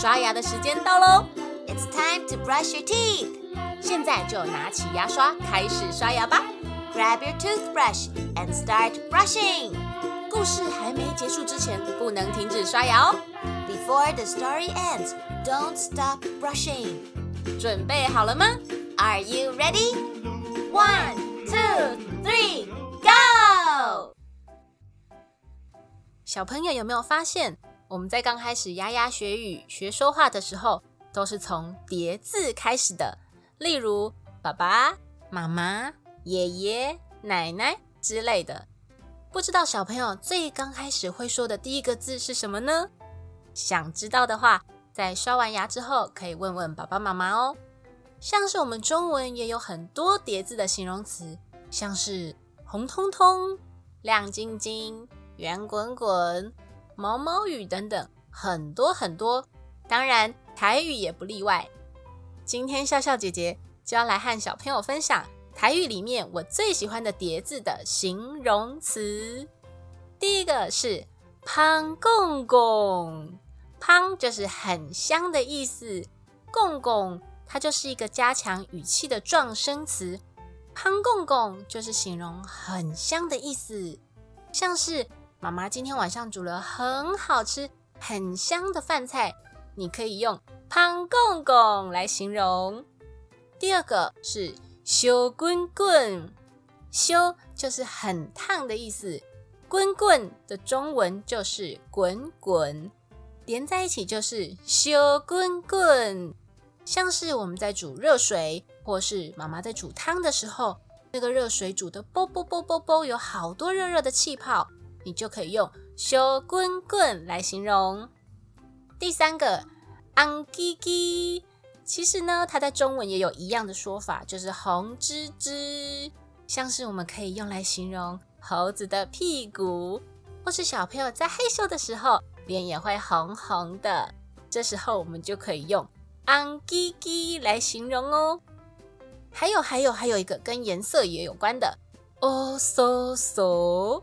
刷牙的时间到喽！It's time to brush your teeth。现在就拿起牙刷开始刷牙吧。Grab your toothbrush and start brushing。故事还没结束之前，不能停止刷牙哦。Before the story ends, don't stop brushing。准备好了吗？Are you ready? One, two, three, go！小朋友有没有发现，我们在刚开始牙牙学语、学说话的时候，都是从叠字开始的？例如爸爸妈妈、爷爷奶奶之类的。不知道小朋友最刚开始会说的第一个字是什么呢？想知道的话，在刷完牙之后可以问问爸爸妈妈哦。像是我们中文也有很多叠字的形容词，像是红彤彤、亮晶晶、圆滚滚、毛毛雨等等，很多很多。当然，台语也不例外。今天笑笑姐姐就要来和小朋友分享台语里面我最喜欢的叠字的形容词。第一个是“胖公公”，“胖”就是很香的意思，“公公”。它就是一个加强语气的状声词，胖公公就是形容很香的意思，像是妈妈今天晚上煮了很好吃、很香的饭菜，你可以用胖公公来形容。第二个是修滚滚，修就是很烫的意思，滚滚的中文就是滚滚，连在一起就是修滚滚。像是我们在煮热水，或是妈妈在煮汤的时候，那个热水煮的啵啵啵啵啵，有好多热热的气泡，你就可以用“小滚滚”来形容。第三个“昂叽叽”，其实呢，它在中文也有一样的说法，就是“红吱吱”，像是我们可以用来形容猴子的屁股，或是小朋友在害羞的时候，脸也会红红的，这时候我们就可以用。昂叽叽来形容哦，还有还有还有一个跟颜色也有关的。哦嗖嗖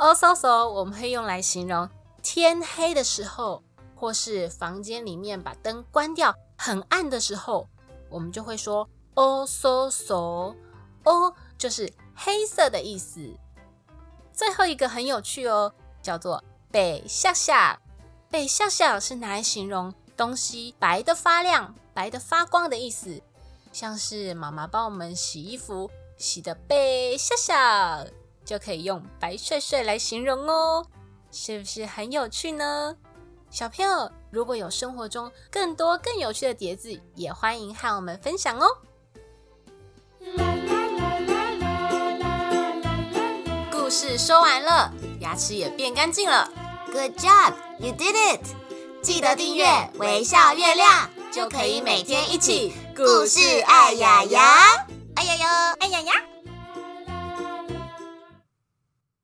哦嗖嗖，我们会用来形容天黑的时候，或是房间里面把灯关掉很暗的时候，我们就会说哦嗖嗖哦，就是黑色的意思。最后一个很有趣哦，叫做北下下，北下下是拿来形容。东西白的发亮、白的发光的意思，像是妈妈帮我们洗衣服，洗的白笑笑，就可以用白帅帅来形容哦，是不是很有趣呢？小朋友，如果有生活中更多更有趣的碟子，也欢迎和我们分享哦。故事说完了，牙齿也变干净了，Good job, you did it. 记得订阅微笑月亮，就可以每天一起故事爱呀呀，爱呀呀，爱呀呀。